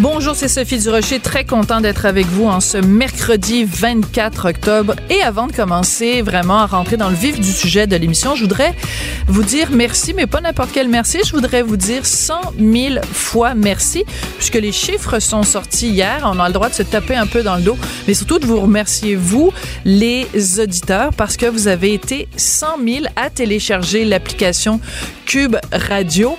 Bonjour, c'est Sophie Durocher, très content d'être avec vous en ce mercredi 24 octobre. Et avant de commencer vraiment à rentrer dans le vif du sujet de l'émission, je voudrais vous dire merci, mais pas n'importe quel merci. Je voudrais vous dire 100 000 fois merci, puisque les chiffres sont sortis hier. On a le droit de se taper un peu dans le dos, mais surtout de vous remercier, vous, les auditeurs, parce que vous avez été 100 000 à télécharger l'application Cube Radio.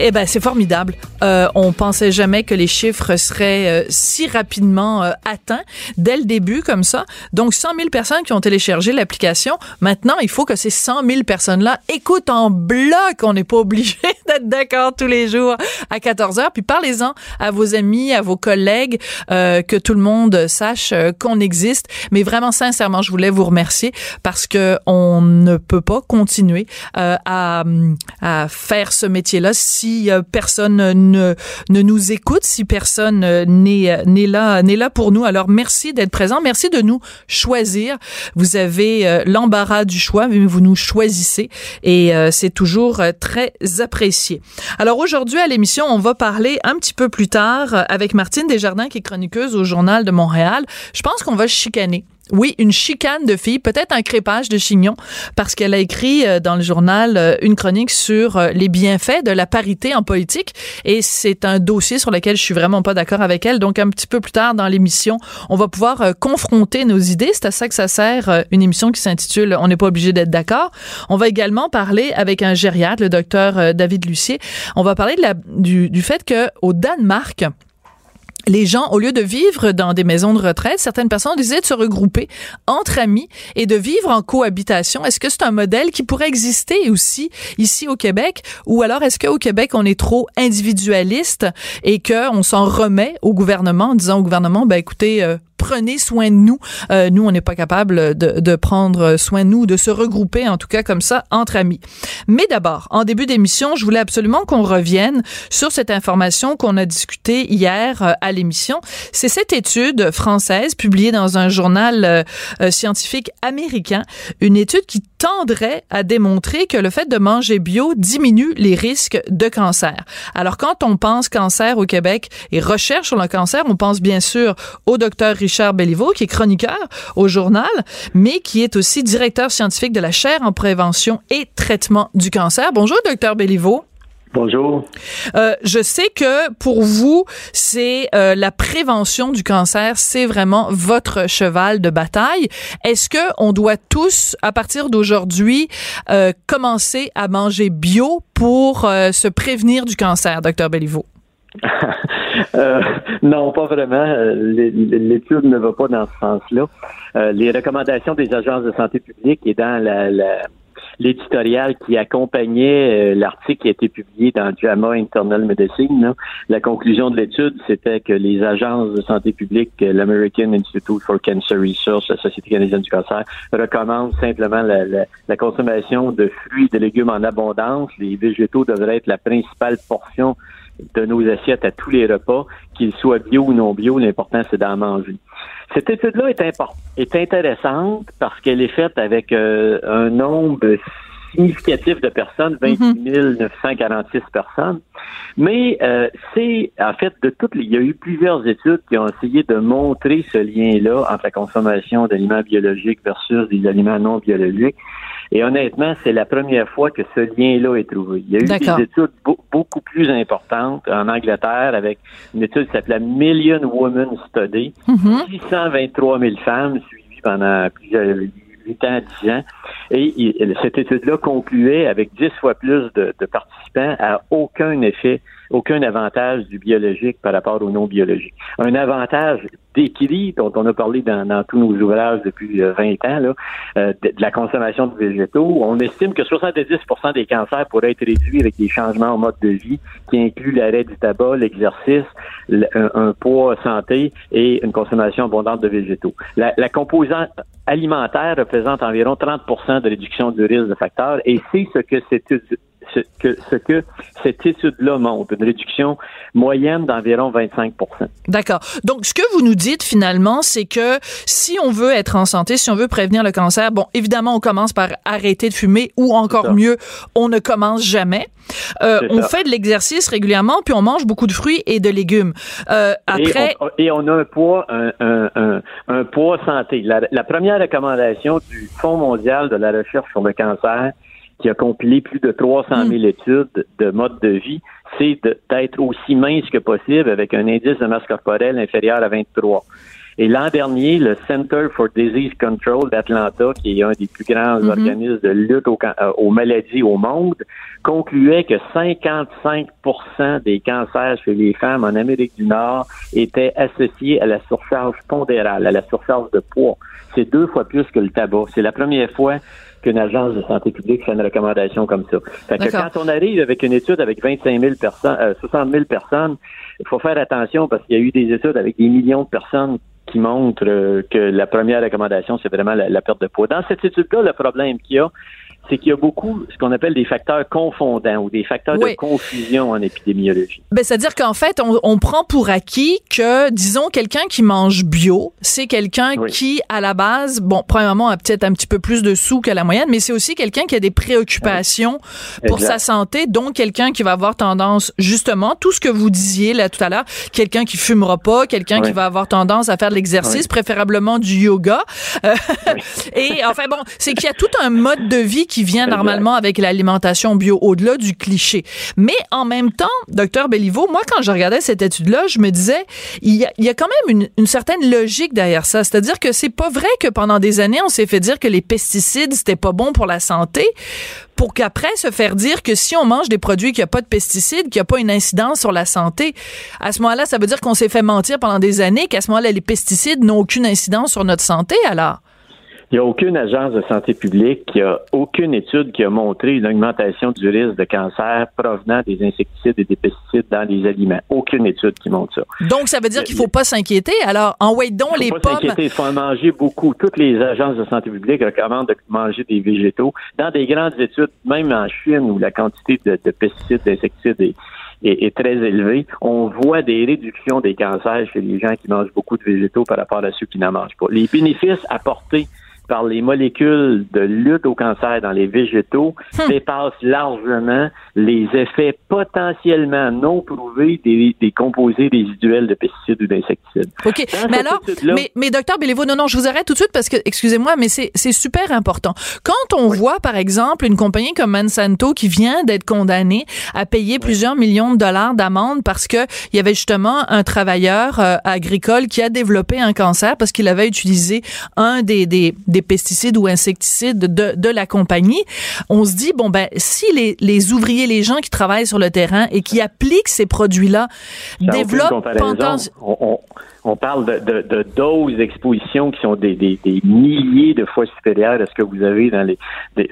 Eh ben, c'est formidable. Euh, on pensait jamais que les chiffres seraient euh, si rapidement euh, atteints dès le début comme ça. Donc, 100 000 personnes qui ont téléchargé l'application. Maintenant, il faut que ces 100 000 personnes-là écoutent en bloc. On n'est pas obligé d'être d'accord tous les jours à 14 heures. Puis parlez-en à vos amis, à vos collègues, euh, que tout le monde sache euh, qu'on existe. Mais vraiment, sincèrement, je voulais vous remercier parce que on ne peut pas continuer euh, à, à faire ce métier-là si personne ne, ne nous écoute, si personne n'est n'est là n'est là pour nous. Alors merci d'être présent, merci de nous choisir. Vous avez l'embarras du choix, mais vous nous choisissez et c'est toujours très apprécié. Alors aujourd'hui à l'émission, on va parler un petit peu plus tard avec Martine Desjardins qui est chroniqueuse au journal de Montréal. Je pense qu'on va chicaner oui, une chicane de filles, peut-être un crépage de chignon, parce qu'elle a écrit euh, dans le journal euh, une chronique sur euh, les bienfaits de la parité en politique, et c'est un dossier sur lequel je suis vraiment pas d'accord avec elle. Donc un petit peu plus tard dans l'émission, on va pouvoir confronter nos idées. C'est à ça que ça sert une émission qui s'intitule On n'est pas obligé d'être d'accord. On va également parler avec un gériatre, le docteur David Lucier. On va parler du, du fait que au Danemark, les gens, au lieu de vivre dans des maisons de retraite, certaines personnes décident de se regrouper entre amis et de vivre en cohabitation. Est-ce que c'est un modèle qui pourrait exister aussi ici au Québec? Ou alors est-ce qu'au Québec, on est trop individualiste et qu'on s'en remet au gouvernement en disant au gouvernement, ben écoutez, euh, prenez soin de nous. Euh, nous, on n'est pas capable de, de, prendre soin de nous, de se regrouper en tout cas comme ça entre amis. Mais d'abord, en début d'émission, je voulais absolument qu'on revienne sur cette information qu'on a discutée hier euh, à l'émission. C'est cette étude française publiée dans un journal euh, euh, scientifique américain, une étude qui tendrait à démontrer que le fait de manger bio diminue les risques de cancer. Alors quand on pense cancer au Québec et recherche sur le cancer, on pense bien sûr au docteur Richard Belliveau qui est chroniqueur au journal, mais qui est aussi directeur scientifique de la chaire en prévention et traitement du cancer. Bonjour docteur Belliveau. Bonjour. Euh, je sais que pour vous, c'est euh, la prévention du cancer, c'est vraiment votre cheval de bataille. Est-ce que on doit tous, à partir d'aujourd'hui, euh, commencer à manger bio pour se prévenir du cancer, docteur Belliveau? Euh, non, pas vraiment. L'étude ne va pas dans ce sens-là. Euh, les recommandations des agences de santé publique et dans l'éditorial qui accompagnait euh, l'article qui a été publié dans JAMA Internal Medicine. La conclusion de l'étude, c'était que les agences de santé publique, euh, l'American Institute for Cancer Research, la Société canadienne du cancer, recommandent simplement la, la consommation de fruits et de légumes en abondance. Les végétaux devraient être la principale portion de nos assiettes à tous les repas, qu'ils soient bio ou non bio, l'important c'est d'en manger. Cette étude-là est, est intéressante parce qu'elle est faite avec euh, un nombre significatif de personnes, 28 946 personnes. Mais euh, c'est en fait de toutes les, il y a eu plusieurs études qui ont essayé de montrer ce lien-là entre la consommation d'aliments biologiques versus des aliments non biologiques. Et honnêtement, c'est la première fois que ce lien-là est trouvé. Il y a eu des études beaucoup plus importantes en Angleterre avec une étude qui s'appelait Million Women Study. 623 000 femmes suivies pendant plusieurs 8 ans, 10 ans. Et cette étude-là concluait avec 10 fois plus de, de participants à aucun effet aucun avantage du biologique par rapport au non biologique. Un avantage d'équilibre dont on a parlé dans, tous nos ouvrages depuis 20 euh, ans, là, euh, de, la consommation de végétaux. On estime que 70% des cancers pourraient être réduits avec des changements en mode de vie qui incluent l'arrêt du tabac, l'exercice, un, poids santé et une consommation abondante de végétaux. La, la composante alimentaire représente environ 30% de réduction du risque de facteurs et c'est ce que cette ce que, ce que cette étude-là montre, une réduction moyenne d'environ 25 D'accord. Donc, ce que vous nous dites finalement, c'est que si on veut être en santé, si on veut prévenir le cancer, bon, évidemment, on commence par arrêter de fumer ou encore mieux, on ne commence jamais. Euh, on fait de l'exercice régulièrement, puis on mange beaucoup de fruits et de légumes. Euh, après... Et on, a un poids, un, un, un, poids santé. La, la première recommandation du Fonds mondial de la recherche sur le cancer, qui a compilé plus de 300 000 hmm. études de mode de vie, c'est d'être aussi mince que possible avec un indice de masse corporelle inférieur à 23. Et l'an dernier, le Center for Disease Control d'Atlanta, qui est un des plus grands hmm. organismes de lutte euh, aux, maladies au monde, concluait que 55% des cancers chez les femmes en Amérique du Nord étaient associés à la surcharge pondérale, à la surcharge de poids. C'est deux fois plus que le tabac. C'est la première fois qu'une agence de santé publique fait une recommandation comme ça. Fait que quand on arrive avec une étude avec 25 000 personnes, euh, 60 000 personnes, il faut faire attention parce qu'il y a eu des études avec des millions de personnes qui montrent euh, que la première recommandation, c'est vraiment la, la, perte de poids. Dans cette étude-là, le problème qu'il y a, c'est qu'il y a beaucoup ce qu'on appelle des facteurs confondants ou des facteurs de confusion en épidémiologie. Ben, c'est-à-dire qu'en fait, on, on, prend pour acquis que, disons, quelqu'un qui mange bio, c'est quelqu'un qui, à la base, bon, premièrement, a peut-être un petit peu plus de sous que la moyenne, mais c'est aussi quelqu'un qui a des préoccupations pour sa santé, donc quelqu'un qui va avoir tendance, justement, tout ce que vous disiez là tout à l'heure, quelqu'un qui fumera pas, quelqu'un qui va avoir tendance à faire de l'exercice, préférablement du yoga. Euh, et enfin, bon, c'est qu'il y a tout un mode de vie qui qui vient normalement avec l'alimentation bio, au-delà du cliché. Mais en même temps, docteur Belliveau, moi, quand je regardais cette étude-là, je me disais, il y a, il y a quand même une, une, certaine logique derrière ça. C'est-à-dire que c'est pas vrai que pendant des années, on s'est fait dire que les pesticides, c'était pas bon pour la santé pour qu'après se faire dire que si on mange des produits qui n'ont pas de pesticides, qui n'ont pas une incidence sur la santé, à ce moment-là, ça veut dire qu'on s'est fait mentir pendant des années, qu'à ce moment-là, les pesticides n'ont aucune incidence sur notre santé, alors? Il n'y a aucune agence de santé publique, qui a aucune étude qui a montré une augmentation du risque de cancer provenant des insecticides et des pesticides dans les aliments. Aucune étude qui montre ça. Donc, ça veut dire qu'il ne faut pas s'inquiéter. Alors, en donc les pas pommes. Il faut en manger beaucoup. Toutes les agences de santé publique recommandent de manger des végétaux. Dans des grandes études, même en Chine, où la quantité de, pesticides, d'insecticides est, très élevée, on voit des réductions des cancers chez les gens qui mangent beaucoup de végétaux par rapport à ceux qui n'en mangent pas. Les bénéfices apportés par les molécules de lutte au cancer dans les végétaux hmm. dépassent largement les effets potentiellement non prouvés des, des, composés résiduels de pesticides ou d'insecticides. OK. mais alors, mais, mais docteur Bélévo, non, non, je vous arrête tout de suite parce que, excusez-moi, mais c'est super important. Quand on voit, par exemple, une compagnie comme Monsanto qui vient d'être condamnée à payer plusieurs millions de dollars d'amende parce que il y avait justement un travailleur euh, agricole qui a développé un cancer parce qu'il avait utilisé un des, des des pesticides ou insecticides de, de la compagnie, on se dit, bon, ben, si les, les ouvriers, les gens qui travaillent sur le terrain et qui appliquent ces produits-là développent pendant... On parle de, de, de doses d'exposition qui sont des, des, des, milliers de fois supérieures à ce que vous avez dans, les,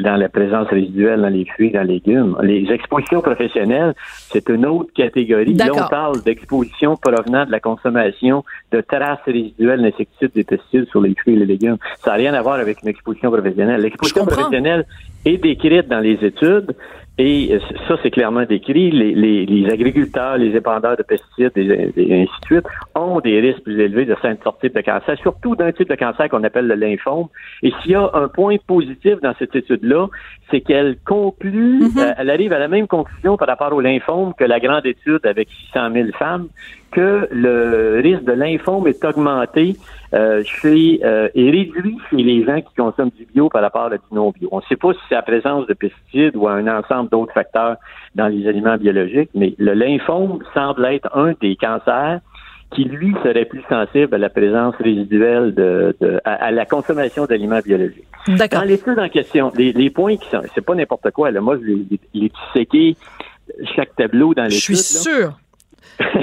dans la présence résiduelle dans les fruits, dans les légumes. Les expositions professionnelles, c'est une autre catégorie. Là, on parle d'exposition provenant de la consommation de traces résiduelles d'insecticides, des pesticides sur les fruits et les légumes. Ça n'a rien à voir avec une exposition professionnelle. L'exposition professionnelle est décrite dans les études. Et ça, c'est clairement décrit. Les, les, les, agriculteurs, les épandeurs de pesticides et, ainsi de suite ont des risques plus élevés de certains types de cancer, surtout d'un type de cancer qu'on appelle le lymphome. Et s'il y a un point positif dans cette étude-là, c'est qu'elle conclut, mm-hmm. euh, elle arrive à la même conclusion par rapport au lymphome que la grande étude avec 600 000 femmes, que le risque de lymphome est augmenté euh, chez, euh, et réduit chez les gens qui consomment du bio par rapport à du non-bio. On ne sait pas si c'est la présence de pesticides ou un ensemble d'autres facteurs dans les aliments biologiques, mais le lymphome semble être un des cancers qui, lui, serait plus sensible à la présence résiduelle de, de à, la consommation d'aliments biologiques. Dans l'étude en question, les, les points qui sont, c'est pas n'importe quoi, là, moi, je l'ai disséqué chaque tableau dans l'étude. Je suis sûr.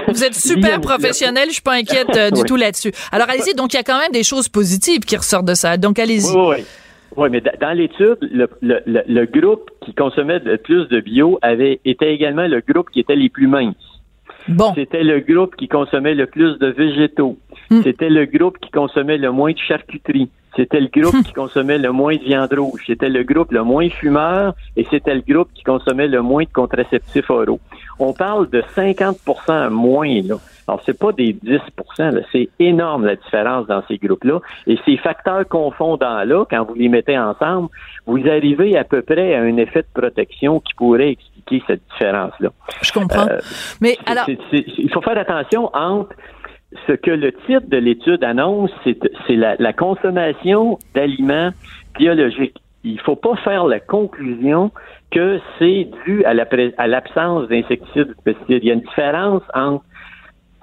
Vous êtes super professionnel, je suis pas inquiète euh, du tout là-dessus. Alors allez-y, donc il y a quand même des choses positives qui ressortent de ça. Donc allez-y. Oui, oui. Oui, mais dans l'étude, le, le, le, groupe qui consommait le plus de bio avait était également le groupe qui était les plus minces. Bon. C'était le groupe qui consommait le plus de végétaux. Hmm. C'était le groupe qui consommait le moins de charcuterie. C'était le groupe hmm. qui consommait le moins de viande rouge. C'était le groupe le moins fumeur et c'était le groupe qui consommait le moins de contraceptifs oraux. On parle de 50% moins, là. Alors, c'est pas des 10% c'est énorme la différence dans ces groupes-là. Et ces facteurs confondants-là, quand vous les mettez ensemble, vous arrivez à peu près à un effet de protection qui pourrait expliquer cette différence-là. Je comprends. Euh, Mais alors. il faut faire attention entre ce que le titre de l'étude annonce, c'est la, consommation d'aliments biologiques. Il ne faut pas faire la conclusion que c'est dû à l'absence d'insecticides ou de pesticides. Il y a une différence entre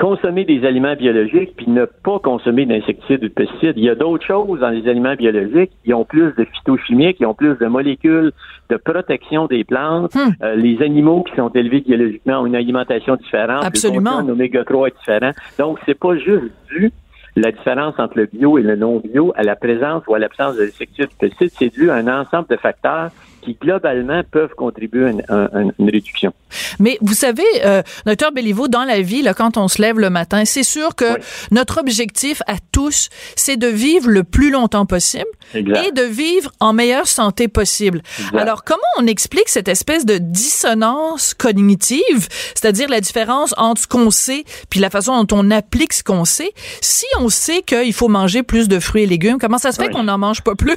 consommer des aliments biologiques puis ne pas consommer d'insecticides ou de pesticides. Il y a d'autres choses dans les aliments biologiques. Ils ont plus de phytochimiques, ils ont plus de molécules de protection des plantes. Hmm. Euh, les animaux qui sont élevés biologiquement ont une alimentation différente. Absolument. Un oméga 3 est différent. Donc, c'est pas juste dû la différence entre le bio et le non bio à la présence ou à l'absence de d'insecticides ou de pesticides, c'est dû à un ensemble de facteurs qui globalement peuvent contribuer à une, réduction. Mais vous savez, euh, docteur Béliveau, dans la vie, là, quand on se lève le matin, c'est sûr que notre objectif à tous, c'est de vivre le plus longtemps possible et de vivre en meilleure santé possible. Alors, comment on explique cette espèce de dissonance cognitive, c'est-à-dire la différence entre ce qu'on sait puis la façon dont on applique ce qu'on sait? Si on sait qu'il faut manger plus de fruits et légumes, comment ça se fait qu'on n'en mange pas plus?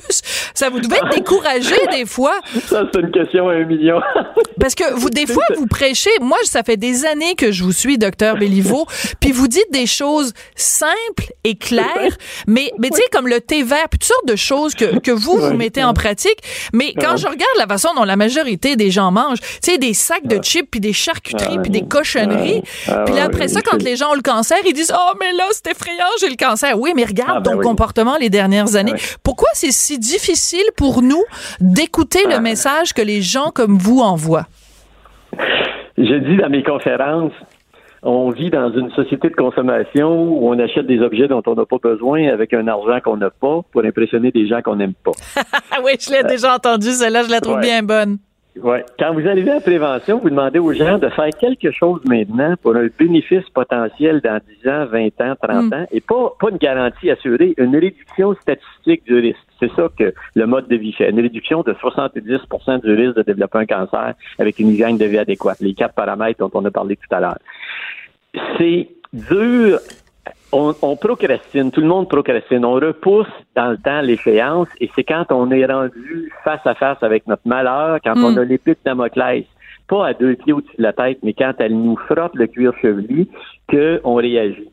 Ça vous devait être découragé des fois ça, c'est une question à un million. Parce que vous, des fois, vous prêchez. Moi, ça fait des années que je vous suis, docteur Béliveau, puis vous dites des choses simples et claires, mais, mais tu sais, comme le thé vert, puis toutes sortes de choses que, que vous, vous mettez en pratique. Mais quand je regarde la façon dont la majorité des gens mangent, tu sais, des sacs de chips, puis des charcuteries, puis des cochonneries, puis là, après ça, quand les gens ont le cancer, ils disent, oh, mais là, c'est effrayant, j'ai le cancer. Oui, mais regarde ah, ben ton comportement les dernières années. Pourquoi c'est si difficile pour nous d'écouter le message que les gens comme vous envoient? Je dis dans mes conférences, on vit dans une société de consommation où on achète des objets dont on n'a pas besoin avec un argent qu'on n'a pas pour impressionner des gens qu'on n'aime pas. oui, je l'ai déjà entendu, celle-là, je la trouve bien bonne. Ouais. Quand vous arrivez à la prévention, vous demandez aux gens de faire quelque chose maintenant pour un bénéfice potentiel dans 10 ans, 20 ans, 30 mm. ans, et pas, pas une garantie assurée, une réduction statistique du risque. C'est ça que le mode de vie fait. Une réduction de 70% du risque de développer un cancer avec une hygiène de vie adéquate. Les quatre paramètres dont on a parlé tout à l'heure. C'est dur on, procrastine, tout le monde procrastine, on repousse dans le temps l'échéance et c'est quand on est rendu face à face avec notre malheur, quand on hmm. a l'épée de Damoclès, pas à deux pieds au-dessus de la tête, mais quand elle nous frotte le cuir chevelu, qu'on réagit.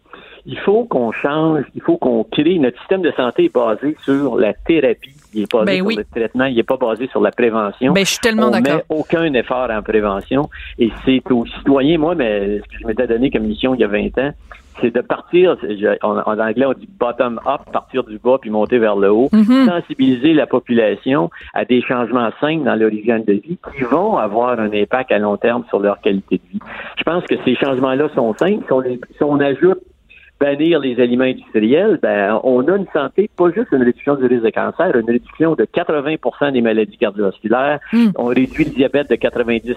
Il faut qu'on change, il faut qu'on crée. Notre système de santé est basé sur la thérapie, il est basé ben sur le traitement, il n'est pas basé sur la prévention. Ben, je suis tellement d'accord. met aucun effort en prévention et c'est aux citoyens, moi, mais ce que je m'étais donné comme mission il y a 20 ans, c'est de partir, en, anglais on dit bottom up, partir du bas puis monter vers le haut, mhm. sensibiliser la population à des changements simples dans leur hygiène de vie qui vont avoir un impact à long terme sur leur qualité de vie. Je pense que ces changements-là sont simples. si on ajoute bannir les aliments industriels, ben, on a une santé, pas juste une réduction du risque de cancer, une réduction de 80 des maladies cardiovasculaires, hmm. on réduit le diabète de 90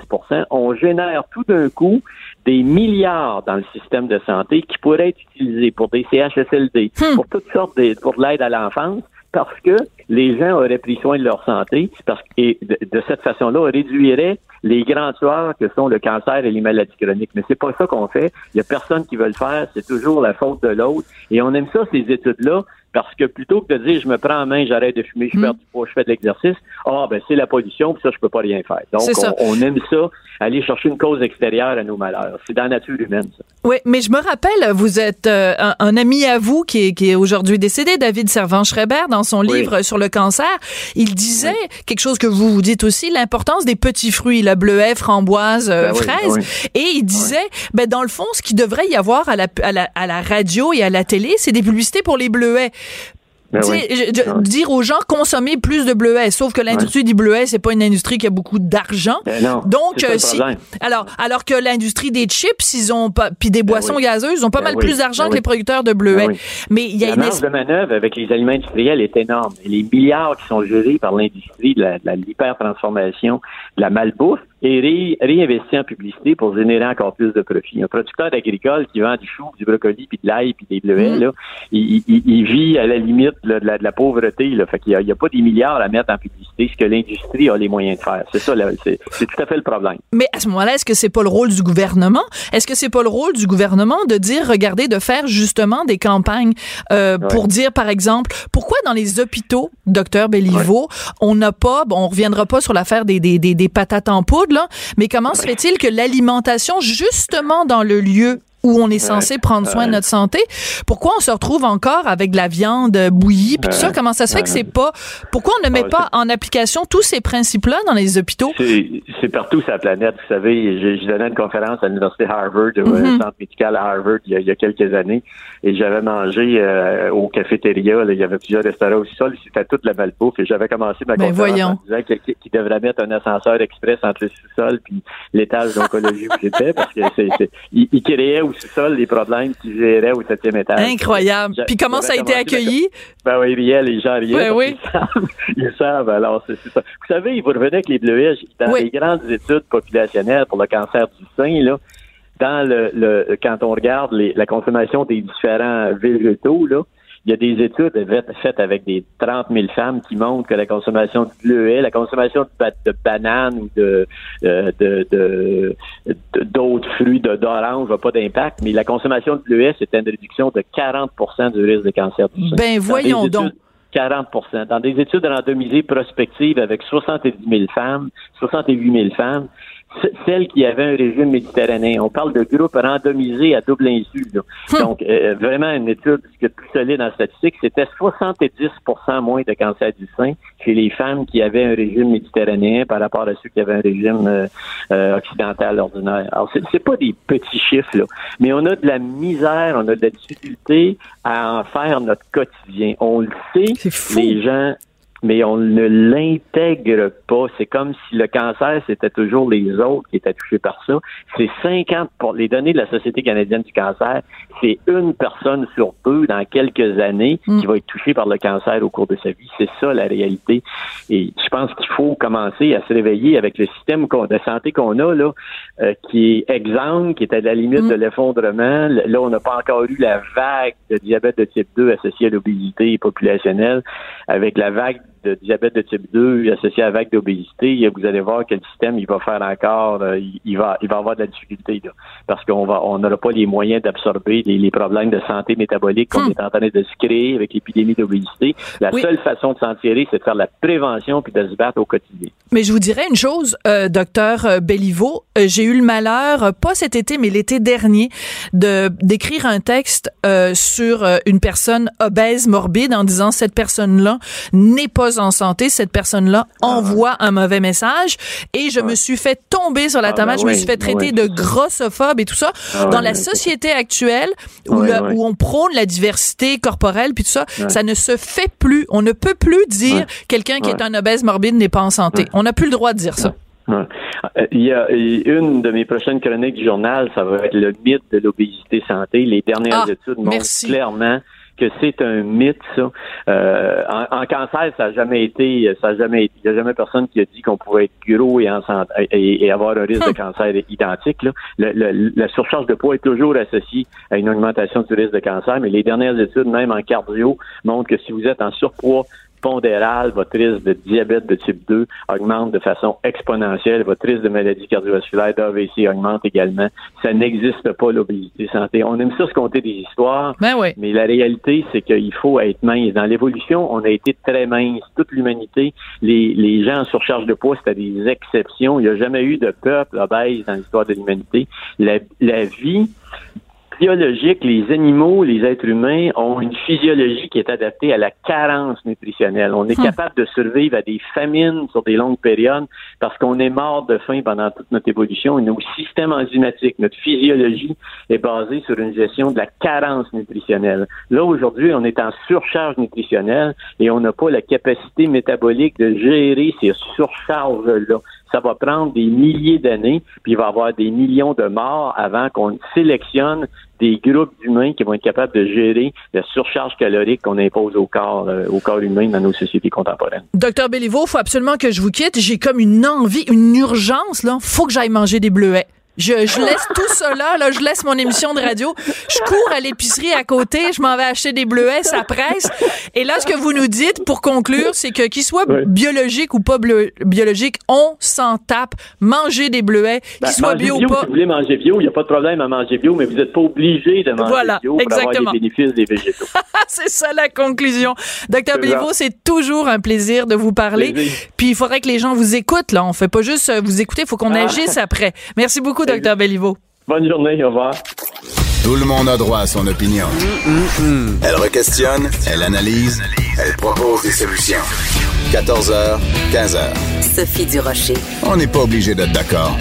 on génère tout d'un coup des milliards dans le système de santé qui pourraient être utilisés pour des CHSLD, hmm. pour toutes sortes de, pour l'aide à l'enfance, parce que les gens auraient pris soin de leur santé, parce et de, de cette façon-là, on réduirait les grands tueurs que sont le cancer et les maladies chroniques. Mais c'est pas ça qu'on fait. Il y a personne qui veut le faire. C'est toujours la faute de l'autre. Et on aime ça, ces études-là, parce que plutôt que de dire je me prends en main, j'arrête de fumer, je perds hmm. du poids, je fais de l'exercice, ah ben c'est la pollution, puis ça je peux pas rien faire. Donc on, aime ça, aller chercher une cause extérieure à nos malheurs. C'est dans la nature humaine. Ça. Oui, mais je me rappelle, vous êtes euh, un, ami à vous qui est, qui est aujourd'hui décédé, David Servan-Schreiber, dans son livre sur le cancer, il disait quelque chose que vous vous dites aussi, l'importance des petits fruits, la bleuet, framboise, euh, ben fraise, ben et il disait, ben dans le fond, ce qui devrait y avoir à la, à la, à la radio et à la télé, c'est des publicités pour les bleuets Ben dire aux gens consommer plus de bleuets, sauf que l'industrie du bleuet, c'est pas une industrie qui a beaucoup d'argent. Ben Donc euh, si alors alors que l'industrie des chips, ils ont pas puis des ben boissons gazeuses, ils ont pas mal plus d'argent que les producteurs de bleuets. Mais il y a la une marge de manœuvre avec les aliments industriels est énorme. les milliards qui sont gérés par l'industrie de la, de l'hyper-transformation, de la malbouffe, et réinvestir en publicité pour générer encore plus de profit. Un producteur agricole qui vend du chou, du brocoli, puis de l'ail, puis des bleuets, mm. là, il, vit à la limite de, la, pauvreté. Là. Fait qu'il n'y a, pas des milliards à mettre en publicité, ce que l'industrie a les moyens de faire. C'est ça, c'est, tout à fait le problème. Mais à ce moment-là, est-ce que c'est pas le rôle du gouvernement? Est-ce que c'est pas le rôle du gouvernement de dire, regardez, de faire justement des campagnes euh, pour dire, par exemple, pourquoi dans les hôpitaux, docteur Béliveau, on n'a pas, bon, on reviendra pas sur l'affaire des, des, des, des patates en poudre, mais comment se fait-il que l'alimentation, justement dans le lieu où on est censé prendre soin de notre santé. Pourquoi on se retrouve encore avec de la viande bouillie puis tout ça? Comment ça se fait que c'est pas Pourquoi on ne met pas en application tous ces principes-là dans les hôpitaux? C'est partout sur la planète. Vous savez, j'ai donné une conférence à l'université Harvard, au mm-hmm. centre médical à Harvard, il y a, quelques années, et j'avais mangé euh, au cafétéria. il y avait plusieurs restaurants au sol. C'était toute la malbouffe. Et j'avais commencé ma ben, conférence en disant qu'il devrait mettre un ascenseur express entre le sous-sol puis l'étage d'oncologie où j'étais, parce que c'est, il, il créait sous-sol les problèmes qu'ils géraient au septième étage. Incroyable. Puis comment ça a été accueilli? Ben oui, les gens riaient. Ben oui. Ils, savent, alors c'est ça. Vous savez, vous revenez avec les bleuets dans les grandes études populationnelles pour le cancer du sein, là, dans le, le quand on regarde les, la consommation des différents végétaux, là, il y a des études faites avec des 30 000 femmes qui montrent que la consommation de bleuet, la consommation de, bananes ou de de, d'autres fruits d'orange n'a pas d'impact, mais la consommation de bleuet, c'est une réduction de 40% du risque de cancer du sein. Ben voyons donc. 40 Dans des études randomisées prospectives avec 70 000 femmes, 68 000 femmes, celles qui avaient un régime méditerranéen. On parle de groupes randomisés à double insu. Hum. Donc, euh, vraiment, une étude qui est plus solide en statistique, c'était 70% moins de cancer du sein chez les femmes qui avaient un régime méditerranéen par rapport à ceux qui avaient un régime euh, euh, occidental ordinaire. Alors, c'est pas des petits chiffres, là, mais on a de la misère, on a de la difficulté à en faire notre quotidien. On le sait, les gens mais on ne l'intègre pas. C'est comme si le cancer, c'était toujours les autres qui étaient touchés par ça. C'est 50 pour les données de la Société canadienne du cancer, c'est une personne sur deux dans quelques années mm. qui va être touchée par le cancer au cours de sa vie. C'est ça la réalité. Et je pense qu'il faut commencer à se réveiller avec le système de santé qu'on a là, euh, qui est exempt, qui est à la limite mm. de l'effondrement. Là, on n'a pas encore eu la vague de diabète de type 2 associée à l'obésité populationnelle, avec la vague de diabète de type 2 associé à vague d'obésité, vous allez voir que le système, il va faire encore, euh, il va, il va avoir de la difficulté, là, parce qu'on va, on n'aura pas les moyens d'absorber les, problèmes de santé métabolique qu'on hmm. est en train de se créer avec l'épidémie d'obésité. La seule façon de s'en tirer, c'est de faire la prévention puis de se battre au quotidien. Mais je vous dirais une chose, euh, docteur euh, Belliveau, j'ai eu le malheur, pas cet été, mais l'été dernier, de d'écrire un texte sur une personne obèse morbide en disant cette personne-là n'est pas en santé, cette personne-là ah. envoie un mauvais message et je me suis fait tomber sur la ah, tomate, ben je me suis fait traiter de grossophobe et tout ça. Ah, Dans la société actuelle où, où on prône la diversité corporelle puis tout ça, ça ne se fait plus. On ne peut plus dire quelqu'un qui est un obèse morbide n'est pas en santé. On n'a plus le droit de dire ça. Il y a une de mes prochaines chroniques du journal, ça va être le mythe de l'obésité santé. Les dernières études montrent clairement que c'est un mythe, ça. Euh, en, cancer, ça n'a jamais été, ça a jamais il n'y a jamais personne qui a dit qu'on pouvait être gros et, en et, avoir un risque de cancer identique. Là. la surcharge de poids est toujours associée à une augmentation du risque de cancer, mais les dernières études, même en cardio, montrent que si vous êtes en surpoids pondérale, votre risque de diabète de type 2 augmente de façon exponentielle, votre risque de maladie cardiovasculaire, d'AVC augmente également. Ça n'existe pas l'obésité santé. On aime ça se compter des histoires, ben mais la réalité, c'est qu'il faut être mince. Dans l'évolution, on a été très mince. Toute l'humanité, les, les gens en surcharge de poids, c'était des exceptions. Il n'y a jamais eu de peuple obèse dans l'histoire de l'humanité. La, la vie biologique, les animaux, les êtres humains ont une physiologie qui est adaptée à la carence nutritionnelle. On est Hmm. capable de survivre à des famines sur des longues périodes parce qu'on est mort de faim pendant toute notre évolution. Et nos systèmes enzymatiques, notre physiologie est basée sur une gestion de la carence nutritionnelle. Là, aujourd'hui, on est en surcharge nutritionnelle et on n'a pas la capacité métabolique de gérer ces surcharges-là ça va prendre des milliers d'années, puis il va y avoir des millions de morts avant qu'on sélectionne des groupes d'humains qui vont être capables de gérer la surcharge calorique qu'on impose au corps, euh, au corps humain dans nos sociétés contemporaines. Docteur Béliveau, faut absolument que je vous quitte. J'ai comme une envie, une urgence, là. Faut que j'aille manger des bleuets. Je, je laisse tout ça là, je laisse mon émission de radio, je cours à l'épicerie à côté, je m'en vais acheter des bleuets, ça presse. Et là, ce que vous nous dites, pour conclure, c'est que qu'il soit Oui. biologique ou pas bleu- biologique, on s'en tape. Manger des bleuets, Ben, qu'ils soient bio ou pas. Si vous voulez manger bio, il n'y a pas de problème à manger bio, mais vous n'êtes pas obligé de manger Voilà, bio pour exactement. avoir les bénéfices des végétaux. c'est ça la conclusion. Docteur Béliveau, c'est toujours un plaisir de vous parler. Plaisir. Puis il faudrait que les gens vous écoutent, là. On fait pas juste euh, vous écouter, il faut qu'on Ah. agisse après. Merci beaucoup, Docteur Béliveau. Bonne journée, au revoir. Tout le monde a droit à son opinion. Elle requestionne, elle analyse, elle propose des solutions. 14h, 15h. Sophie Durocher. On n'est pas obligé d'être d'accord.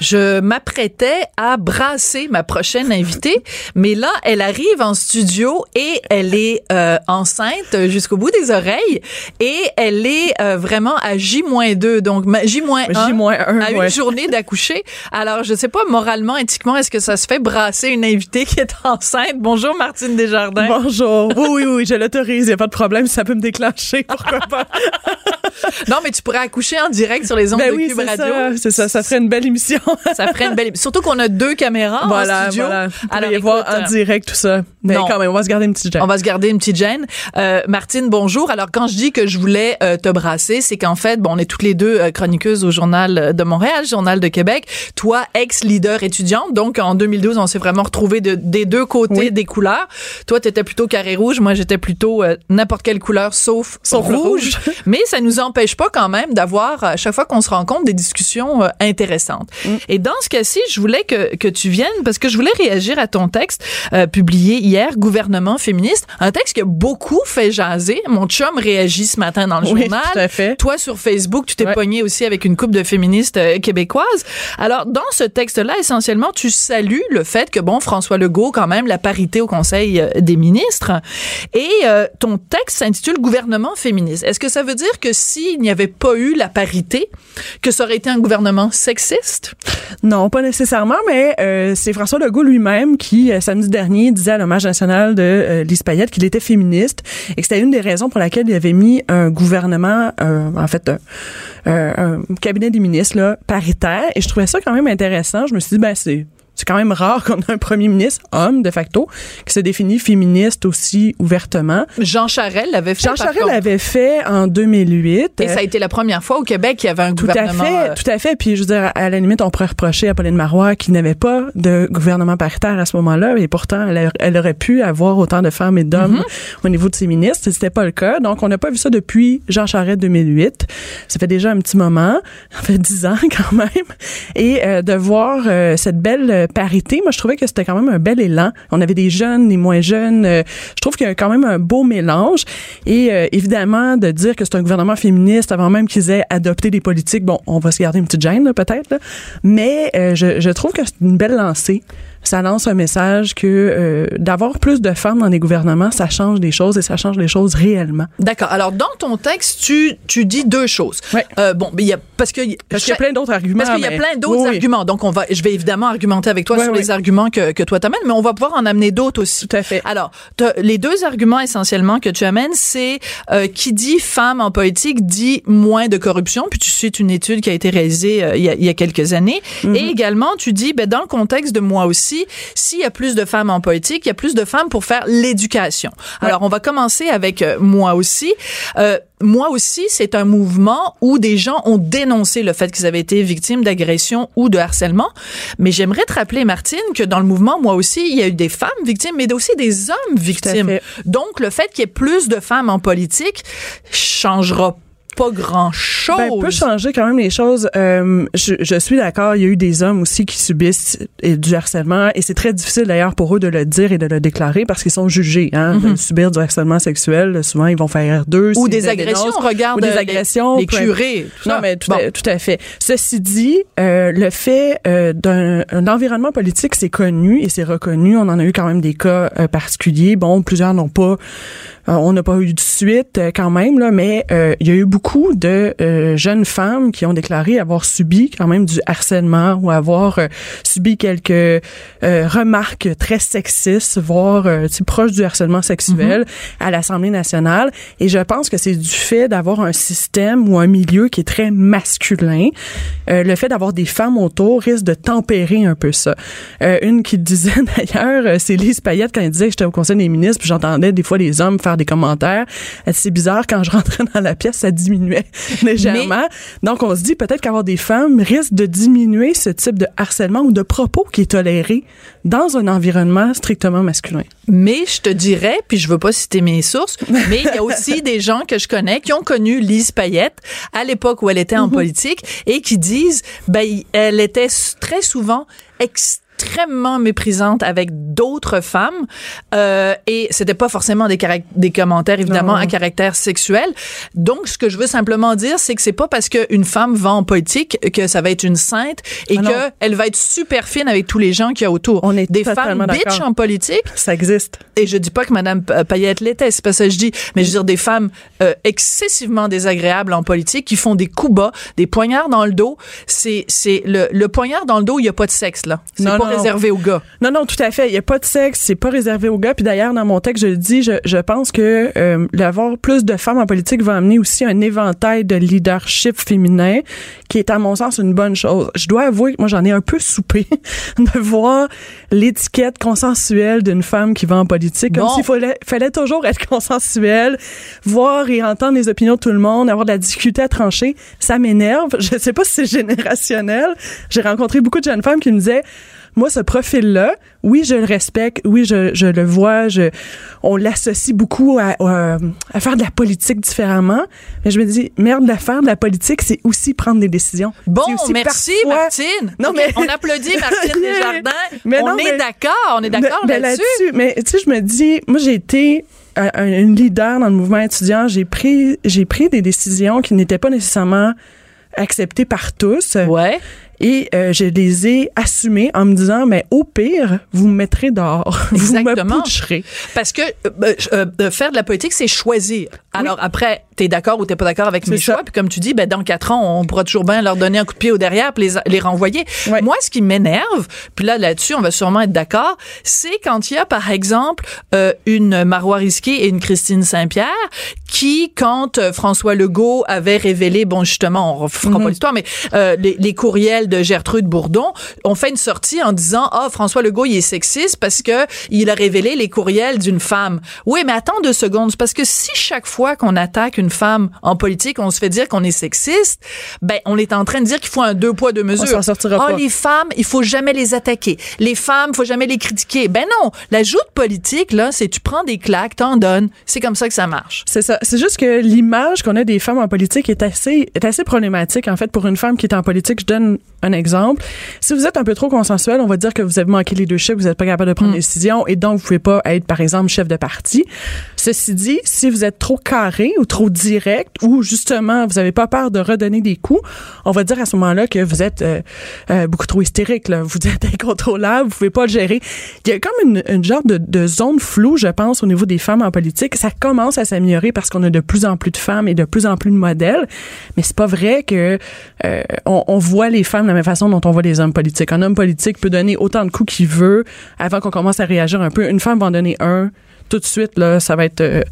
Je m'apprêtais à brasser ma prochaine invitée, mais là, elle arrive en studio et elle est euh, enceinte jusqu'au bout des oreilles et elle est euh, vraiment à J-2, donc ma- J-1 J-1, à une journée d'accoucher. Alors, je sais pas, moralement, éthiquement, est-ce que ça se fait brasser une invitée qui est enceinte? Bonjour, Martine Desjardins. Bonjour. Oui, oui, oui, je l'autorise. Il n'y a pas de problème. Ça peut me déclencher. Pourquoi pas? Non, mais tu pourrais accoucher en direct sur les ondes ben de oui, Cube Radio. ça. C'est ça. Ça ferait une belle émission. Ça ferait une belle... Surtout qu'on a deux caméras en voilà, studio. voilà. Alors, pourriez voir en direct tout ça. Mais non. quand même, on va se garder une petite gêne. On va se garder une petite gêne. Euh, Martine, bonjour. Alors, quand je dis que je voulais euh, te brasser, c'est qu'en fait, bon, on est toutes les deux euh, chroniqueuses au Journal de Montréal, Journal de Québec. Toi, ex-leader étudiante. Donc, en 2012, on s'est vraiment retrouvés de, des deux côtés Oui. des couleurs. Toi, t'étais plutôt carré rouge. Moi, j'étais plutôt euh, n'importe quelle couleur sauf, rouge. rouge. Mais ça nous empêche pas quand même d'avoir, à chaque fois qu'on se rencontre, des discussions euh, intéressantes. Mm. Et dans ce cas-ci, je voulais que, que tu viennes parce que je voulais réagir à ton texte euh, publié hier, Gouvernement féministe, un texte qui a beaucoup fait jaser. Mon chum réagit ce matin dans le Oui, journal. tout à fait. Toi, sur Facebook, tu t'es Ouais. pogné aussi avec une couple de féministes euh, québécoises. Alors, dans ce texte-là, essentiellement, tu salues le fait que, bon, François Legault, quand même, la parité au Conseil euh, des ministres. Et euh, ton texte s'intitule Gouvernement féministe. Est-ce que ça veut dire que s'il n'y avait pas eu la parité, que ça aurait été un gouvernement sexiste? Non, pas nécessairement, mais euh, c'est François Legault lui-même qui, euh, samedi dernier, disait à l'hommage national de euh, qu'il était féministe et que c'était une des raisons pour laquelle il avait mis un gouvernement, euh, en fait, un, cabinet des ministres paritaire. Et je trouvais ça quand même intéressant. Je me suis dit, ben c'est c'est quand même rare qu'on ait un premier ministre, homme de facto, qui se définit féministe aussi ouvertement. Jean Charel l'avait fait. Jean Charest l'avait fait en 2008. Et ça a été la première fois au Québec qu'il y avait un Tout à gouvernement. fait, euh, tout à fait. Puis je veux dire, à la limite, on pourrait reprocher à Pauline Marois qui n'avait pas de gouvernement paritaire à ce moment-là, et pourtant, elle, a- elle aurait pu avoir autant de femmes et d'hommes Mm-hmm. au niveau de ses ministres. C'était pas le cas. Donc, on n'a pas vu ça depuis Jean Charest 2008. Ça fait déjà un petit moment, ça fait dix ans quand même. Et euh, de voir euh, cette belle euh, parité, moi, je trouvais que c'était quand même un bel élan. On avait des jeunes, des moins jeunes. euh, je trouve qu'il y a quand même un beau mélange. Et euh, évidemment, de dire que c'est un gouvernement féministe avant même qu'ils aient adopté des politiques, bon, on va se garder une petite gêne peut-être, mais euh, je, je trouve que c'est une belle lancée. Ça lance un message que euh, d'avoir plus de femmes dans les gouvernements, ça change des choses et ça change les choses réellement. D'accord. Alors, dans ton texte, tu, tu dis deux choses. Ouais. Euh, bon, mais il y a, parce que. Parce qu'il y a plein d'autres arguments. Parce qu'il y a plein d'autres Oui, oui. arguments. Donc, on va, je vais évidemment argumenter avec toi Ouais, sur les arguments que, que toi t'amènes, mais on va pouvoir en amener d'autres aussi. Tout à fait. Alors, les deux arguments essentiellement que tu amènes, c'est euh, qui dit femme en politique dit moins de corruption. Puis tu cites une étude qui a été réalisée euh, il, y a, il y a quelques années. Mhm. Et également, tu dis, ben, dans le contexte de moi aussi, s'il y a plus de femmes en politique, il y a plus de femmes pour faire l'éducation. Alors, on va commencer avec euh, moi aussi. Euh, moi aussi, c'est un mouvement où des gens ont dénoncé le fait qu'ils avaient été victimes d'agression ou de harcèlement. Mais j'aimerais te rappeler, Martine, que dans le mouvement, moi aussi, il y a eu des femmes victimes, mais aussi des hommes victimes. Donc, le fait qu'il y ait plus de femmes en politique changera pas grand choses. Ben, peut changer quand même les choses. Euh, je, je, suis d'accord, il y a eu des hommes aussi qui subissent du harcèlement et c'est très difficile d'ailleurs pour eux de le dire et de le déclarer parce qu'ils sont jugés. Hein, de subir du harcèlement sexuel, souvent ils vont faire deux. Ou des agressions, regarde. Ou des agressions. Les, curés. non, mais tout, à, tout, à, fait. Ceci dit, euh, le fait euh, d'un environnement politique, c'est connu et c'est reconnu. On en a eu quand même des cas euh, particuliers. Bon, plusieurs n'ont pas euh, on n'a pas eu de suite euh, quand même, là, mais euh, il y a eu beaucoup de jeunes femmes qui ont déclaré avoir subi quand même du harcèlement ou avoir subi quelques remarques très sexistes, voire proches du harcèlement sexuel mm-hmm. à l'Assemblée nationale. Et je pense que c'est du fait d'avoir un système ou un milieu qui est très masculin. le fait d'avoir des femmes autour risque de tempérer un peu ça. une qui disait d'ailleurs, c'est Lise Payette quand elle disait que j'étais au Conseil des ministres, puis j'entendais des fois les hommes faire des commentaires. C'est bizarre, quand je rentrais dans la pièce, ça diminuait légèrement. Donc, on se dit peut-être qu'avoir des femmes risque de diminuer ce type de harcèlement ou de propos qui est toléré dans un environnement strictement masculin. Mais je te dirais, puis je veux pas citer mes sources, mais il y a aussi des gens que je connais qui ont connu Lise Payette à l'époque où elle était en mhm. politique et qui disent, ben, elle était très souvent extrêmement extrêmement méprisante avec d'autres femmes euh, et c'était pas forcément des, des commentaires évidemment à caractère sexuel. Donc ce que je veux simplement dire c'est que c'est pas parce qu'une femme va en politique que ça va être une sainte et ah que elle va être super fine avec tous les gens qui y a autour. On est des femmes bitch en politique. Ça existe. Et je dis pas que madame Payette l'était, c'est pas ça que je dis, mais je veux dire des femmes euh, excessivement désagréables en politique qui font des coups bas, des poignards dans le dos, c'est c'est le, le poignard dans le dos, il y a pas de sexe là. C'est pas réservé aux gars. Non, non, tout à fait. Il n'y a pas de sexe, c'est pas réservé aux gars. Puis d'ailleurs, dans mon texte, je le dis, je, je pense que euh, d'avoir plus de femmes en politique va amener aussi un éventail de leadership féminin qui est, à mon sens, une bonne chose. Je dois avouer que moi, j'en ai un peu soupé de voir l'étiquette consensuelle d'une femme qui va en politique, comme s'il fallait, fallait toujours être consensuel, voir et entendre les opinions de tout le monde, avoir de la difficulté à trancher. Ça m'énerve. Je sais pas si c'est générationnel. J'ai rencontré beaucoup de jeunes femmes qui me disaient moi, ce profil-là, oui, je le respecte, oui, je, je le vois, je, on l'associe beaucoup à, à, faire de la politique différemment, mais je me dis, merde, la faire de la politique, c'est aussi prendre des décisions. Bon, merci Martine. Non, mais on applaudit Martine Desjardins. Mais on est d'accord, on est d'accord là-dessus. mais tu sais, je me dis, moi, j'ai été une leader dans le mouvement étudiant, j'ai pris, j'ai pris des décisions qui n'étaient pas nécessairement acceptées par tous. Ouais. Et euh, je les ai assumés en me disant, mais au pire, vous me mettrez dehors. Exactement. Vous me putcherez. Parce que euh, euh, faire de la politique, c'est choisir. Alors après, t'es d'accord ou t'es pas d'accord avec mes choix. Puis comme tu dis, ben dans quatre ans, on pourra toujours bien leur donner un coup de pied au derrière puis les, les renvoyer. Moi, ce qui m'énerve, puis là là-dessus, on va sûrement être d'accord, c'est quand il y a par exemple euh, une Marois Risqué et une Christine Saint-Pierre qui, quand euh, François Legault avait révélé, bon justement, on fera pas mhm. l'histoire, mais euh, les, les, courriels de Gertrude Bourdon, ont fait une sortie en disant, ah François Legault il est sexiste parce que il a révélé les courriels d'une femme. Oui, mais attends deux secondes, parce que si chaque fois qu'on attaque une femme en politique, on se fait dire qu'on est sexiste, ben on est en train de dire qu'il faut un deux poids deux mesures. On sortira oh, les femmes, il faut jamais les attaquer. Les femmes, il faut jamais les critiquer. Ben non, la joute politique là, c'est tu prends des claques, t'en donnes. C'est comme ça que ça marche. C'est ça. C'est juste que l'image qu'on a des femmes en politique est assez est assez problématique en fait pour une femme qui est en politique. Je donne un exemple. Si vous êtes un peu trop consensuel, on va dire que vous avez manqué les deux chiffres, vous n'êtes pas capable de prendre mm. des décisions et donc vous pouvez pas être par exemple chef de parti. Ceci dit, si vous êtes trop carré ou trop direct ou justement vous n'avez pas peur de redonner des coups, on va dire à ce moment-là que vous êtes euh, euh, beaucoup trop hystérique. Là. Vous êtes incontrôlable, vous pouvez pas le gérer. Il y a comme une, une genre de, zone floue, je pense, au niveau des femmes en politique. Ça commence à s'améliorer parce qu'on a de plus en plus de femmes et de plus en plus de modèles. Mais c'est pas vrai que euh, on, on, voit les femmes de la même façon dont on voit les hommes politiques. Un homme politique peut donner autant de coups qu'il veut avant qu'on commence à réagir un peu. Une femme va en donner un tout de suite, là, ça va être. Euh,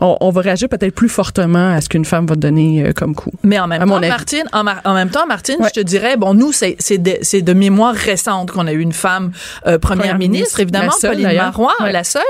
on, va réagir peut-être plus fortement à ce qu'une femme va donner euh, comme coup. Mais en même temps, Martine, en, même temps, Martine, je te dirais, bon, nous, c'est de, de mémoire récente qu'on a eu une femme euh, première, ministre, évidemment, Pauline Marois, la seule.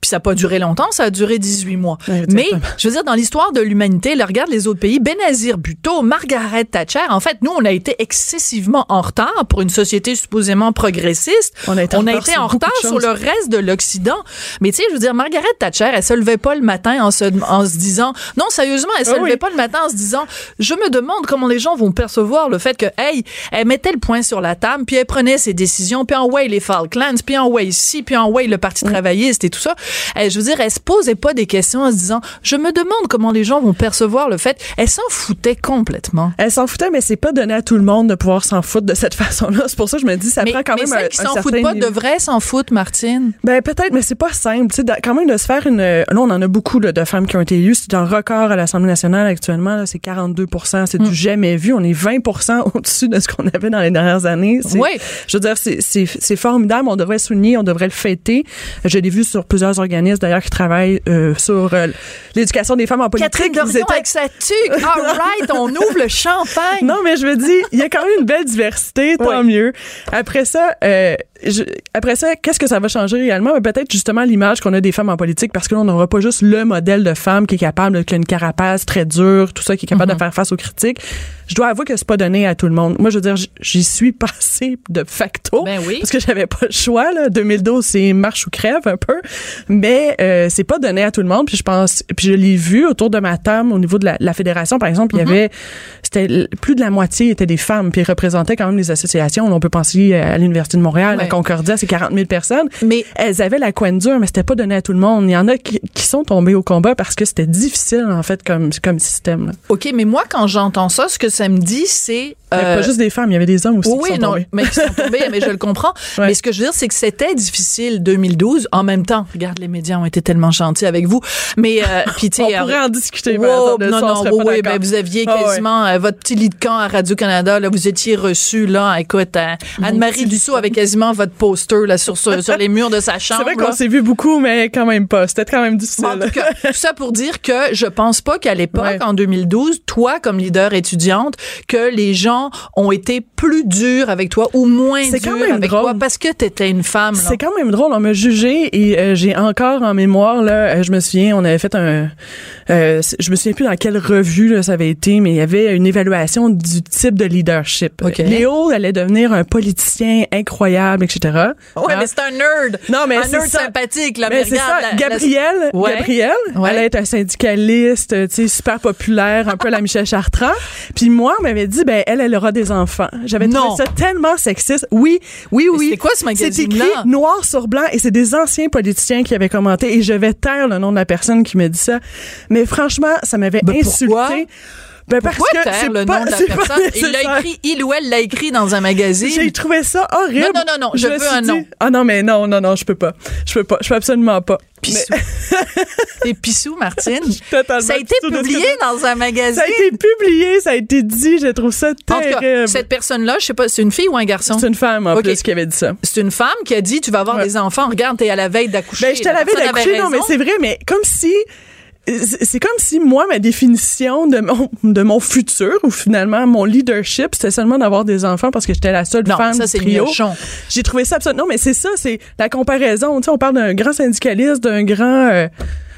Puis ça n'a pas duré longtemps, ça a duré 18 mois. Mais, je veux dire, dans l'histoire de l'humanité, regarde les autres pays, Benazir Bhutto, Margaret Thatcher, en fait, nous, on a été excessivement en retard pour une société supposément progressiste. On a été, en retard, sur le reste de l'Occident. Mais tu sais, je veux dire, Margaret Margaret Thatcher, elle se levait pas le matin en se, en se disant, non, sérieusement, elle se Ah oui. levait pas le matin en se disant, je me demande comment les gens vont percevoir le fait que, hey, elle mettait le point sur la table, puis elle prenait ses décisions, puis en way les Falklands, puis en way ici, puis en way le Parti travailliste et tout ça. Elle, je veux dire, elle se posait pas des questions en se disant, je me demande comment les gens vont percevoir le fait. Elle s'en foutait complètement. Elle s'en foutait, mais c'est pas donné à tout le monde de pouvoir s'en foutre de cette façon-là. C'est pour ça que je me dis, ça mais prend quand mais même un, qui s'en foutent pas niveau. devraient s'en foutre, Martine. Ben peut-être, mais c'est pas simple. Tu sais, quand même de se faire une. Là, on en a beaucoup là, de femmes qui ont été élues. C'est un record à l'Assemblée nationale actuellement. C'est 42 C'est Mm. du jamais vu. On est 20 au-dessus de ce qu'on avait dans les dernières années. Oui. Je veux dire, c'est- formidable. On devrait souligner, on devrait le fêter. Je l'ai vu sur plusieurs organismes d'ailleurs qui travaillent euh, sur euh, l'éducation des femmes en politique. Catherine Dorion étaient- avec sa tuque. All right, on ouvre le champagne. non, mais je me dis, il y a quand même une belle diversité, tant mieux. Après ça, euh, je- après ça, qu'est-ce que ça va changer réellement? Ben, Peut-être justement l'image qu'on a des femmes en politique, parce que là, on n'aura pas juste le modèle de femme qui est capable, qui a une carapace très dure, tout ça, qui est capable de faire face aux critiques. Je dois avouer que c'est pas donné à tout le monde. Moi, je veux dire, j'y suis passée de facto. Ben oui. Parce que j'avais pas le choix, là. 2012, c'est marche ou crève, un peu. Mais, euh, c'est pas donné à tout le monde. Puis je pense, puis je l'ai vu autour de ma table, au niveau de la, la fédération, par exemple, il y Mm-hmm. avait, c'était plus de la moitié étaient des femmes, puis ils représentaient quand même les associations. On peut penser à l'Université de Montréal, Ouais. Concordia, c'est 40 000 personnes. Mais Elles avaient la coin dure, mais c'était pas donné à tout le monde. Il y en a qui, qui sont tombés au combat parce que c'était difficile, en fait, comme, comme système. là. OK, mais moi, quand j'entends ça, ce que ça me dit, c'est... Euh, pas juste des femmes, il y avait des hommes aussi oui, qui sont non, tombés. mais qui sont tombés, mais je le comprends. Ouais. Mais ce que je veux dire, c'est que c'était difficile 2012. En même temps, regarde, les médias ont été tellement gentils avec vous. Mais, euh, puis tu On sais, pourrait en discuter, mais Wow, non, non, serait oui, d'accord. ben, vous aviez Ah ouais. quasiment euh, votre petit lit de camp à Radio-Canada, là, vous étiez reçu, là, écoute, euh, Anne-Marie Dussault avait quasiment votre poster, là, sur, sur, sur les murs de sa chambre. C'est vrai qu'on s'est vu beaucoup, mais quand même pas. C'était quand même difficile. En tout cas, tout ça pour dire que je pense pas qu'à l'époque, Ouais. en 2012, toi, comme leader étudiante, que les gens ont été plus durs avec toi ou moins durs même avec drôle. toi parce que t'étais une femme. C'est quand même drôle. On m'a jugé et euh, j'ai encore en mémoire là. euh, je me souviens, on avait fait un. euh, je me souviens plus dans quelle revue là, ça avait été, mais il y avait une évaluation du type de leadership. Léo allait devenir un politicien incroyable, etc. Ouais, Hein? mais c'est un nerd. Non, mais un c'est nerd ça. sympathique, là. Mais c'est ça, la- Gabrielle. Gabrielle, Ouais. elle est un syndicaliste, tu sais, super populaire, un peu la Michel Chartrand. Puis moi, on m'avait dit, ben elle, elle aura des enfants. J'avais trouvé ça tellement sexiste. Oui, oui, oui. c'était quoi ce C'est magazine-là? écrit noir sur blanc et c'est des anciens politiciens qui avaient commenté et je vais taire le nom de la personne qui me dit ça. Mais franchement, ça m'avait Ben, pourquoi? Ben parce Pourquoi que c'est le pas, nom de la personne? Il l'a écrit, il ou elle l'a écrit dans un magazine. J'ai trouvé ça horrible. Non, non, non, non, je veux un dit- nom. Ah non, mais non, non, non, je peux pas. Je peux pas. Je peux absolument pas. Pissou. T'es pissou, Martine? Totalement Ça a été publié dans un magazine. Ça a été publié, ça a été dit, je trouve ça En tout cas, terrible. cette personne-là, je sais pas, c'est une fille ou un garçon? C'est une femme, en Ok. plus, qui avait dit ça. C'est une femme qui a dit tu vas avoir Ouais. des enfants. Regarde, t'es à la veille d'accoucher. Ben, je te La avait d'accoucher, non, mais c'est vrai, mais comme si, c'est comme si moi, ma définition de mon, de mon futur, ou finalement mon leadership, c'était seulement d'avoir des enfants parce que j'étais la seule Non, femme ça, du trio. J'ai trouvé ça absolument. Non, mais c'est ça, c'est la comparaison. Tu sais, on parle d'un grand syndicaliste, d'un grand, euh,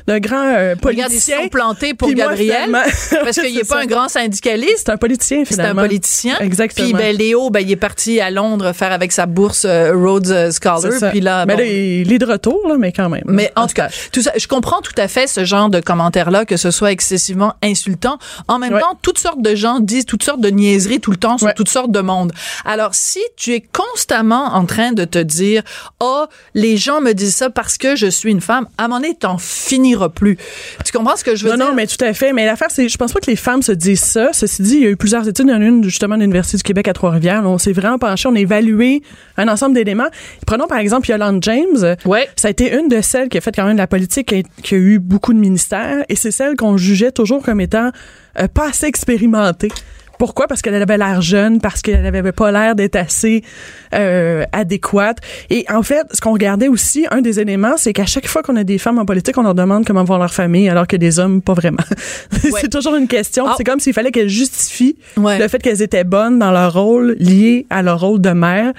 d'un grand euh, Regarde, ils politicien. sont plantés pour moi, Gabriel. finalement- parce qu'il n'est pas ça. un grand syndicaliste. C'est un politicien, C'est un finalement. politicien. Exactement. Puis ben, Léo, ben, il est parti à Londres faire avec sa bourse euh, Rhodes euh, Scholar. Puis là, mais là, il est de retour, là, mais quand même. Mais en tout cas, tout ça, je comprends tout à fait ce genre de commentaires-là, que ce soit excessivement insultant. En même Ouais. temps, toutes sortes de gens disent toutes sortes de niaiseries tout le temps sur Ouais. toutes sortes de monde. Alors, si tu es constamment en train de te dire, oh, les gens me disent ça parce que je suis une femme, à un moment donné, t'en finiras plus. Tu comprends ce que je veux non, dire? non, mais tout à fait. Mais l'affaire, c'est, je pense pas que les femmes se disent ça. Ceci dit, il y a eu plusieurs études. Il y en a une, justement, de l'Université du Québec à Trois-Rivières. On s'est vraiment penché, on a évalué un ensemble d'éléments. Prenons, par exemple, Yolande James. Ouais. Ça a été une de celles qui a fait quand même de la politique, qui a, qui a eu beaucoup de ministères. Et c'est celle qu'on jugeait toujours comme étant euh, pas assez expérimentée. Pourquoi? Parce qu'elle avait l'air jeune, parce qu'elle avait pas l'air d'être assez euh, adéquate. Et en fait, ce qu'on regardait aussi, un des éléments, c'est qu'à chaque fois qu'on a des femmes en politique, on leur demande comment vont leur famille, alors que des hommes, pas vraiment. Ouais. c'est toujours une question. Ah. C'est comme s'il fallait qu'elles justifient Ouais. le fait qu'elles étaient bonnes dans leur rôle lié à leur rôle de mère.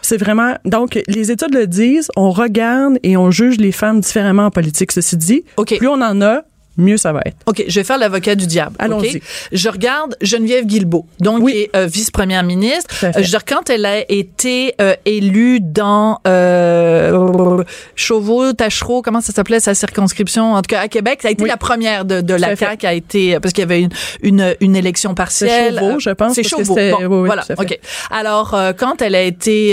C'est vraiment donc les études le disent, on regarde et on juge les femmes différemment en politique. Ceci dit, OK. plus on en a, mieux ça va être. OK, je vais faire l'avocat du diable. Allons-y. Je regarde Geneviève Guilbeault, donc Oui. qui est euh, vice-première ministre. Euh, je veux dire, quand elle a été euh, élue dans euh, Chauveau, Tachereau, comment ça s'appelait sa circonscription, en tout cas à Québec, ça a été Oui. la première de, de la. CAQ, a été parce qu'il y avait une une, une élection partielle. Chauveau, je pense, C'est Chauveau. Bon, oui, oui, voilà. OK. Alors quand elle a été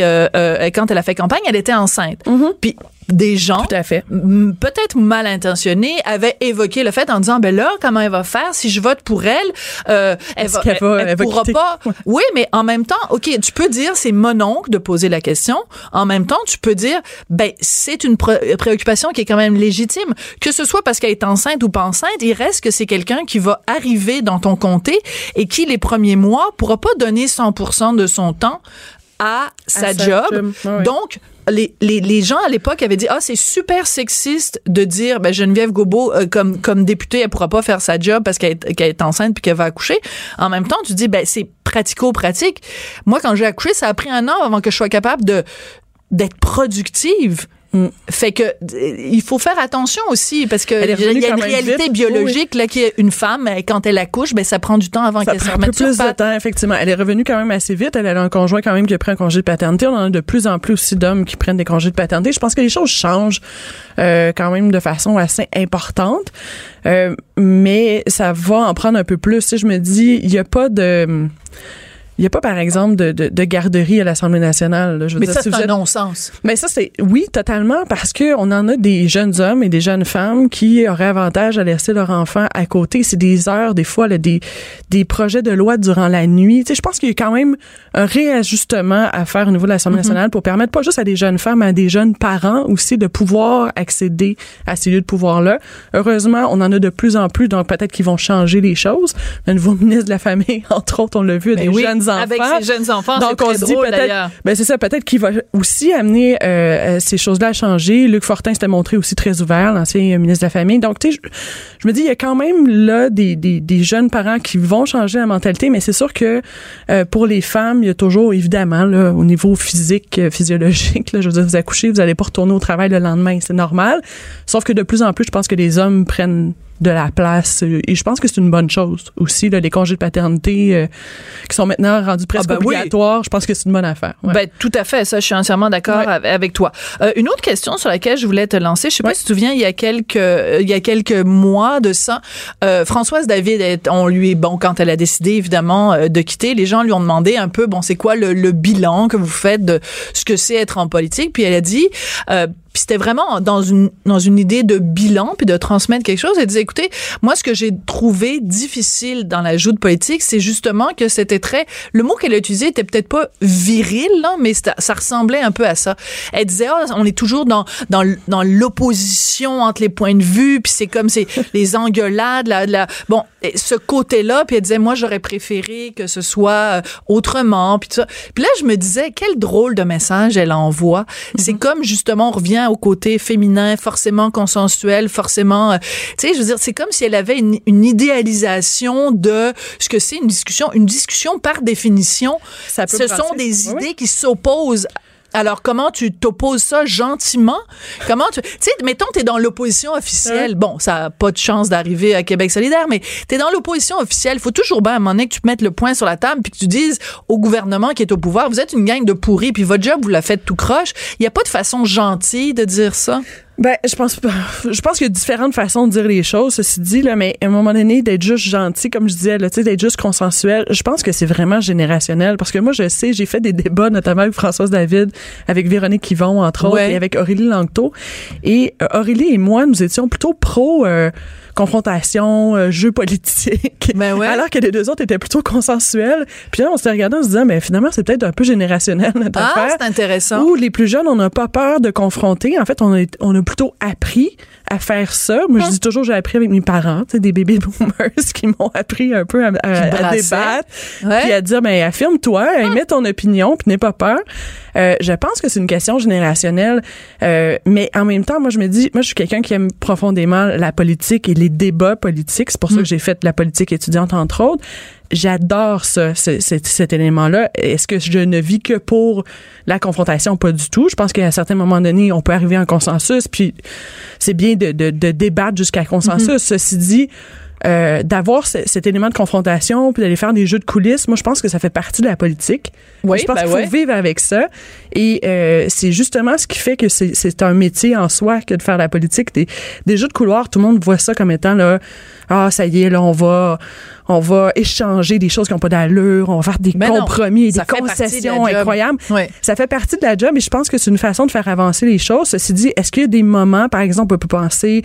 quand elle a fait campagne, elle était enceinte. Puis des gens. Tout à fait. m- peut-être mal intentionnés, avait évoqué le fait en disant ben là comment elle va faire si je vote pour elle? Euh, elle va elle, elle va pourra quitter? pas oui mais en même temps ok tu peux dire c'est mon oncle de poser la question en même temps tu peux dire ben c'est une pré- préoccupation qui est quand même légitime que ce soit parce qu'elle est enceinte ou pas enceinte il reste que c'est quelqu'un qui va arriver dans ton comté et qui les premiers mois pourra pas donner 100% de son temps à sa, sa job. Donc, les, les, les gens à l'époque avaient dit ah c'est super sexiste de dire ben Geneviève Gobo euh, comme comme députée elle pourra pas faire sa job parce qu'elle est, est enceinte puis qu'elle va accoucher. En même temps tu dis ben c'est pratico-pratique. Moi quand j'ai accouché ça a pris un an avant que je sois capable de d'être productive Mm. fait que il faut faire attention aussi parce que il y a- y une réalité vite. biologique là qui est une femme quand elle accouche ben ça prend du temps avant qu'elle se remette plus de temps, effectivement. Elle est revenue quand même assez vite. Elle a un conjoint quand même qui a pris un congé de paternité. On en a de plus en plus aussi d'hommes qui prennent des congés de paternité. Je pense que les choses changent euh, quand même de façon assez importante. Euh, mais ça va en prendre un peu plus. Sais, je me dis, il n'y a pas de... Il n'y a pas, par exemple, de, de, de garderie à l'Assemblée nationale. là. Je veux mais dire, ça si c'est un êtes- non-sens mais ça, c'est oui, totalement, parce que on en a des jeunes hommes et des jeunes femmes qui auraient avantage à laisser leur enfant à côté. C'est des heures, des fois, là, des, des projets de loi durant la nuit. Tu sais, je pense qu'il y a quand même un réajustement à faire au niveau de l'Assemblée nationale pour permettre pas juste à des jeunes femmes, mais à des jeunes parents aussi de pouvoir accéder à ces lieux de pouvoir-là. Heureusement, on en a de plus en plus, donc peut-être qu'ils vont changer les choses. Le nouveau ministre de la Famille, entre autres, on l'a vu, a Ben des oui, jeunes enfants. avec ces jeunes enfants Donc c'est on très se dit drôle, peut-être, d'ailleurs. ben c'est ça, peut-être qu'il va aussi amener euh, euh, ces choses-là à changer. Luc Fortin s'était montré aussi très ouvert, l'ancien ministre de la Famille. Donc tu sais, je, je me dis il y a quand même là des, des, des jeunes parents qui vont changer la mentalité, mais c'est sûr que euh, pour les femmes, il y a toujours évidemment là au niveau physique, euh, physiologique, là, je veux dire vous accouchez, vous allez pas retourner au travail le lendemain, c'est normal. Sauf que de plus en plus, je pense que les hommes prennent de la place euh, et je pense que c'est une bonne chose aussi là, les congés de paternité euh, qui sont maintenant rendus presque ben oui. obligatoires je pense que c'est une bonne affaire ouais. Ben, tout à fait, ça, je suis entièrement d'accord Ouais. avec- toi. Euh, une autre question sur laquelle je voulais te lancer, je sais pas si tu te souviens, il y a quelques, euh, il y a quelques mois de ça, euh, Françoise David, est- on lui, bon, quand elle a décidé évidemment de quitter, les gens lui ont demandé un peu, bon, c'est quoi le, le bilan que vous faites de ce que c'est être en politique, puis elle a dit, euh, puis c'était vraiment dans une dans une idée de bilan puis de transmettre quelque chose. Elle disait écoutez, moi ce que j'ai trouvé difficile dans la joute politique, c'est justement que c'était très le mot qu'elle a utilisé était peut-être pas viril là, mais ça, ça ressemblait un peu à ça. Elle disait Ah, on est toujours dans dans dans l'opposition entre les points de vue, puis c'est comme c'est les engueulades la, la bon ce côté-là, puis elle disait moi j'aurais préféré que ce soit euh, autrement puis tout ça. Puis là je me disais quel drôle de message elle envoie. C'est comme justement on revient au côté féminin, forcément consensuel, forcément, euh, tu sais, je veux dire, c'est comme si elle avait une, une idéalisation de ce que c'est une discussion. Une discussion, par définition, Ça peut ce sont des idées qui s'opposent. Alors, comment tu t'opposes ça gentiment? Comment tu... Tu sais, mettons, t'es dans l'opposition officielle. Bon, ça a pas de chance d'arriver à Québec solidaire, mais t'es dans l'opposition officielle. Il faut toujours bien, à un moment donné, que tu te mettes le point sur la table puis que tu dises au gouvernement qui est au pouvoir, vous êtes une gang de pourris puis votre job, vous la faites tout croche. Il y a pas de façon gentille de dire ça? Ben, je pense pas. Je pense qu'il y a différentes façons de dire les choses, ceci dit, là, mais à un moment donné, d'être juste gentil, comme je disais, là, tu sais, d'être juste consensuel, je pense que c'est vraiment générationnel. Parce que moi, je sais, j'ai fait des débats, notamment avec Françoise David, avec Véronique Yvon, entre autres, et avec Aurélie Langteau. Et euh, Aurélie et moi, nous étions plutôt pro euh, confrontation, euh, jeu politique. Ben ouais. Alors que les deux autres étaient plutôt consensuels. Puis là, on s'était regardé en se disant, mais finalement, c'est peut-être un peu générationnel, notre Ah, affaire. c'est intéressant. Où les plus jeunes, on n'a pas peur de confronter. En fait, on a, on a plutôt appris à faire ça. Moi, je dis toujours, j'ai appris avec mes parents, tu sais, des baby boomers qui m'ont appris un peu à, à- à brassaient. débattre, Ouais. puis à dire, ben affirme-toi, émets ton opinion, puis n'aie pas peur. Euh, je pense que c'est une question générationnelle, euh, mais en même temps, moi, je me dis, moi, je suis quelqu'un qui aime profondément la politique et les débats politiques. C'est pour ça que j'ai fait de la politique étudiante, entre autres. J'adore ça, cet élément-là. Est-ce que je ne vis que pour la confrontation? Pas du tout. Je pense qu'à un certain moment donné, on peut arriver à un consensus, puis c'est bien de, de, de débattre jusqu'à consensus. Mm-hmm. Ceci dit, euh, d'avoir cet élément de confrontation puis d'aller faire des jeux de coulisses, moi je pense que ça fait partie de la politique. Oui, je pense ben qu'il faut vivre avec ça et euh, c'est justement ce qui fait que c'est un métier en soi que de faire la politique. Des, des jeux de couloir, tout le monde voit ça comme étant là ah ça y est là on va on va échanger des choses qui n'ont pas d'allure, on va faire des compromis et des concessions incroyables. Ça fait partie de la job et je pense que c'est une façon de faire avancer les choses. Ceci dit, est-ce qu'il y a des moments, par exemple, on peut penser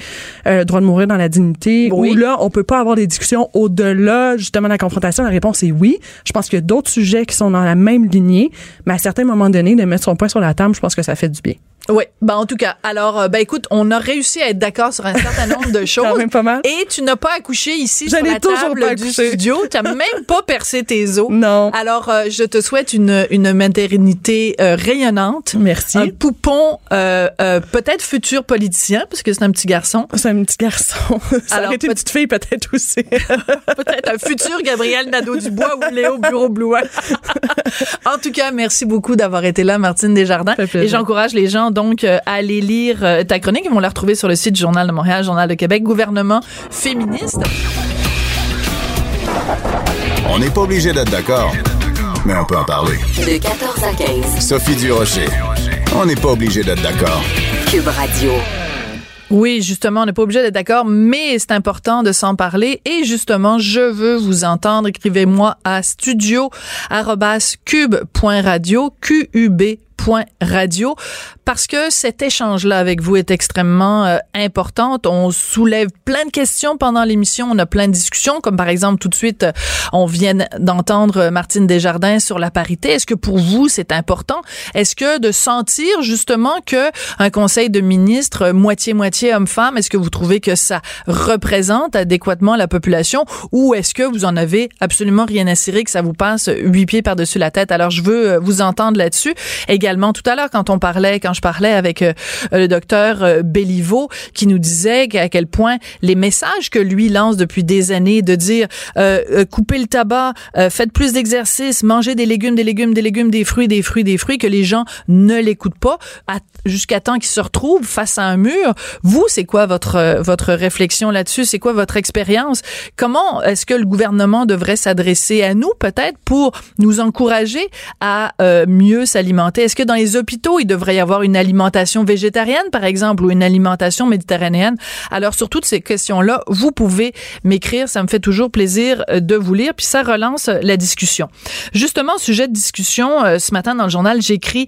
euh, droit de mourir dans la dignité, où là, on peut pas avoir des discussions au-delà justement de la confrontation? La réponse est oui. Je pense qu'il y a d'autres sujets qui sont dans la même lignée, mais à certains moments donnés, de mettre son point sur la table, je pense que ça fait du bien. Oui, ben en tout cas, alors euh, ben écoute, on a réussi à être d'accord sur un certain nombre de choses. Quand même pas mal. Et tu n'as pas accouché ici sur la table du studio, tu n'as même pas percé tes os. Non. Alors euh, je te souhaite une une maternité euh, rayonnante. Merci. Un poupon peut-être futur politicien parce que c'est un petit garçon. C'est un petit garçon. Ça Alors, aurait été une petite fille peut-être aussi. peut-être un futur Gabriel Nadeau-Dubois ou Léo Bureau-Blois. en tout cas, merci beaucoup d'avoir été là Martine Desjardins et j'encourage les gens donc euh, aller lire euh, ta chronique. Ils vont la retrouver sur le site du Journal de Montréal, Journal de Québec, gouvernement féministe. On n'est pas obligé d'être d'accord, mais on peut en parler. De 14 à 15. Sophie Durocher. On n'est pas obligé d'être d'accord. Cube Radio. Oui, justement, on n'est pas obligé d'être d'accord, mais c'est important de s'en parler. Et justement, je veux vous entendre. Écrivez-moi à studio.cube.radio, Q-U-B radio. Parce que cet échange-là avec vous est extrêmement euh, important. On soulève plein de questions pendant l'émission, on a plein de discussions, comme par exemple tout de suite, euh, on vient d'entendre Martine Desjardins sur la parité. Est-ce que pour vous c'est important? Est-ce que de sentir justement que un conseil de ministres moitié moitié homme-femme, est-ce que vous trouvez que ça représente adéquatement la population? Ou est-ce que vous en avez absolument rien à cirer que ça vous passe huit pieds par-dessus la tête? Alors je veux euh, vous entendre là-dessus. Également tout à l'heure quand on parlait quand je parlais avec euh, le docteur euh, qui nous disait à quel point les messages que lui lance depuis des années de dire euh, coupez le tabac, faites plus d'exercice, mangez des légumes, des légumes, des légumes, des fruits, des fruits, des fruits, que les gens ne l'écoutent pas jusqu'à temps qu'ils se retrouvent face à un mur. Vous, c'est quoi votre votre réflexion là-dessus? C'est quoi votre expérience? Comment est-ce que le gouvernement devrait s'adresser à nous peut-être pour nous encourager à mieux s'alimenter? Est-ce que dans les hôpitaux il devrait y avoir une alimentation végétarienne, par exemple, ou une alimentation méditerranéenne. Alors, sur toutes ces questions-là, vous pouvez m'écrire. Ça me fait toujours plaisir euh, de vous lire. Puis ça relance euh, la discussion. Justement, sujet de discussion, euh, ce matin dans le journal, j'écris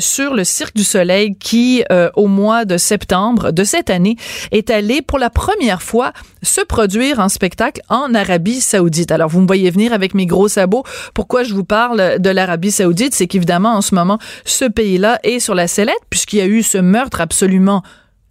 sur le Cirque du Soleil qui, au mois de septembre de cette année, est allé pour la première fois se produire en spectacle en Arabie Saoudite. Alors, vous me voyez venir avec mes gros sabots. Pourquoi je vous parle de l'Arabie Saoudite? C'est qu'évidemment, en ce moment, ce pays-là est sur la sellette puisqu'il y a eu ce meurtre absolument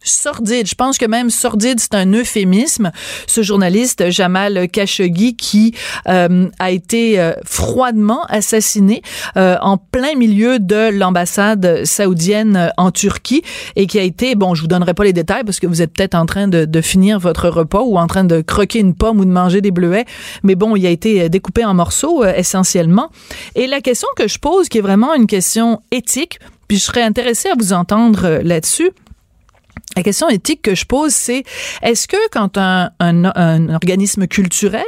sordide. Je pense que même sordide, c'est un euphémisme. Ce journaliste Jamal Khashoggi qui euh, a été euh, froidement assassiné euh, en plein milieu de l'ambassade saoudienne en Turquie et qui a été, bon, je vous donnerai pas les détails parce que vous êtes peut-être en train de, de, finir votre repas ou en train de croquer une pomme ou de manger des bleuets, mais bon, il a été découpé en morceaux essentiellement. Et la question que je pose, qui est vraiment une question éthique, puis je serais intéressée à vous entendre là-dessus, la question éthique que je pose, c'est est-ce que quand un, un, organisme culturel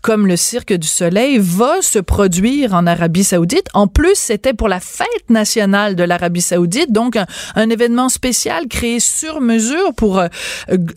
comme le Cirque du Soleil va se produire en Arabie Saoudite, en plus c'était pour la fête nationale de l'Arabie Saoudite, donc un, événement spécial créé sur mesure pour euh,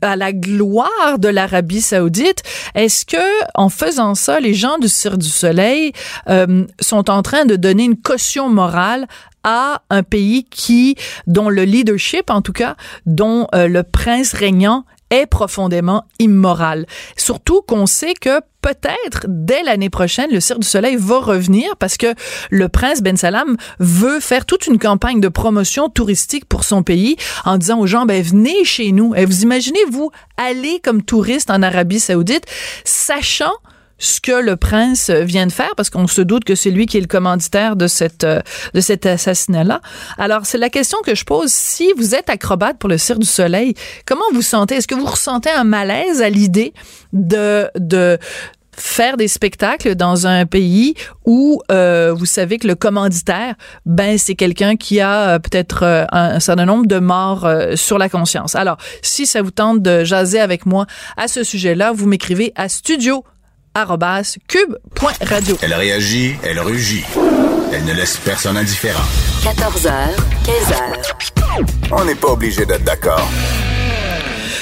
à la gloire de l'Arabie Saoudite, est-ce que en faisant ça, les gens du Cirque du Soleil euh, sont en train de donner une caution morale à un pays qui, dont le leadership, en tout cas, dont euh, le prince régnant est profondément immoral. Surtout qu'on sait que peut-être dès l'année prochaine, le Cirque du Soleil va revenir parce que le prince Ben Salam veut faire toute une campagne de promotion touristique pour son pays en disant aux gens, ben, venez chez nous. Et vous imaginez, vous, aller comme touriste en Arabie Saoudite, sachant ce que le prince vient de faire parce qu'on se doute que c'est lui qui est le commanditaire de cette euh, de cet assassinat-là. Alors c'est la question que je pose. Si vous êtes acrobate pour le Cirque du Soleil, comment vous sentez? Est-ce que vous ressentez un malaise à l'idée de de faire des spectacles dans un pays où euh, vous savez que le commanditaire, ben c'est quelqu'un qui a euh, peut-être euh, un, certain nombre de morts sur la conscience? Alors, si ça vous tente de jaser avec moi à ce sujet-là, vous m'écrivez à studio cube.radio. Elle réagit, elle rugit. Elle ne laisse personne indifférent. 14h, 15h. On n'est pas obligé d'être d'accord.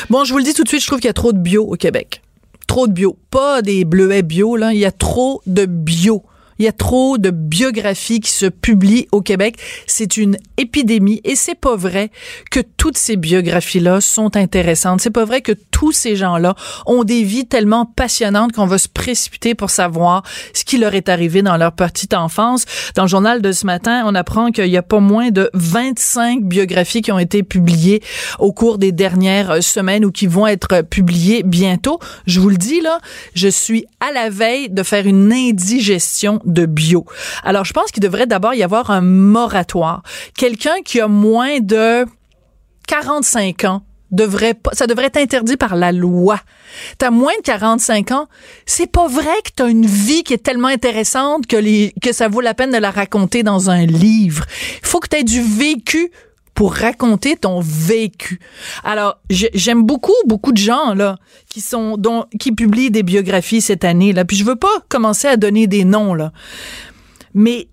Bon, je vous le dis tout de suite, je trouve qu'il y a trop de bio au Québec. Trop de bio. Pas des bleuets bio, là. Il y a trop de bio. Il y a trop de biographies qui se publient au Québec. C'est une épidémie et c'est pas vrai que toutes ces biographies-là sont intéressantes. C'est pas vrai que tous ces gens-là ont des vies tellement passionnantes qu'on va se précipiter pour savoir ce qui leur est arrivé dans leur petite enfance. Dans le journal de ce matin, on apprend qu'il y a pas moins de 25 biographies qui ont été publiées au cours des dernières semaines ou qui vont être publiées bientôt. Je vous le dis là, je suis à la veille de faire une indigestion de bio. Alors, je pense qu'il devrait d'abord y avoir un moratoire. Quelqu'un qui a moins de 45 ans devrait pas, ça devrait être interdit par la loi. T'as moins de 45 ans, c'est pas vrai que t'as une vie qui est tellement intéressante que les, que ça vaut la peine de la raconter dans un livre. Il faut que t'aies du vécu pour raconter ton vécu. Alors, j'aime beaucoup, beaucoup de gens, là, qui sont, dont, qui publient des biographies cette année, là. Puis je veux pas commencer à donner des noms, là. Mais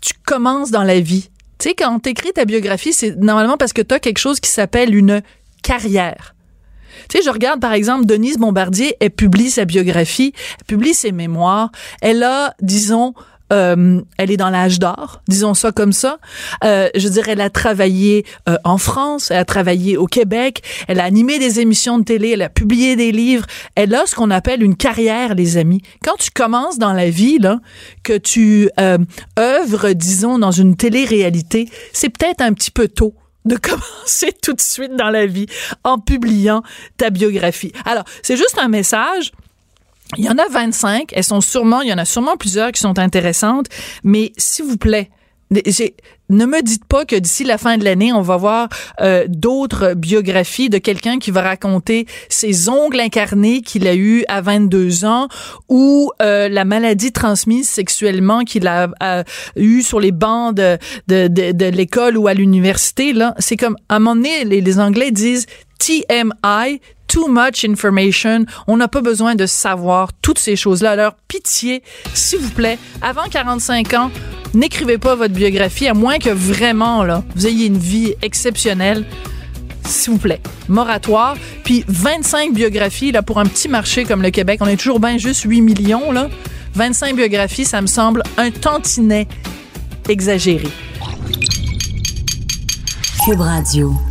tu commences dans la vie. Tu sais, quand t'écris ta biographie, c'est normalement parce que tu as quelque chose qui s'appelle une carrière. Tu sais, je regarde par exemple Denise Bombardier, elle publie sa biographie, elle publie ses mémoires, elle a, disons, euh, elle est dans l'âge d'or, disons ça comme ça. Euh, je dirais, elle a travaillé euh, en France, elle a travaillé au Québec, elle a animé des émissions de télé, elle a publié des livres. Elle a ce qu'on appelle une carrière, les amis. Quand tu commences dans la vie, là, que tu euh, œuvres, disons, dans une télé-réalité, c'est peut-être un petit peu tôt de commencer tout de suite dans la vie en publiant ta biographie. Alors, c'est juste un message il y en a 25. Elles sont sûrement, il y en a sûrement plusieurs qui sont intéressantes, mais s'il vous plaît, ne me dites pas que d'ici la fin de l'année, on va voir euh, d'autres biographies de quelqu'un qui va raconter ses ongles incarnés qu'il a eu à 22 ans ou euh, la maladie transmise sexuellement qu'il a, eu sur les bancs de, l'école ou à l'université. Là, c'est comme à un moment donné, les Anglais disent TMI, too much information. On n'a pas besoin de savoir toutes ces choses-là. Alors, pitié, s'il vous plaît, avant 45 ans, n'écrivez pas votre biographie, à moins que vraiment, là, vous ayez une vie exceptionnelle. S'il vous plaît, moratoire. Puis 25 biographies, là, pour un petit marché comme le Québec, on est toujours bien juste 8 millions, là. 25 biographies, ça me semble un tantinet exagéré. Cube Radio.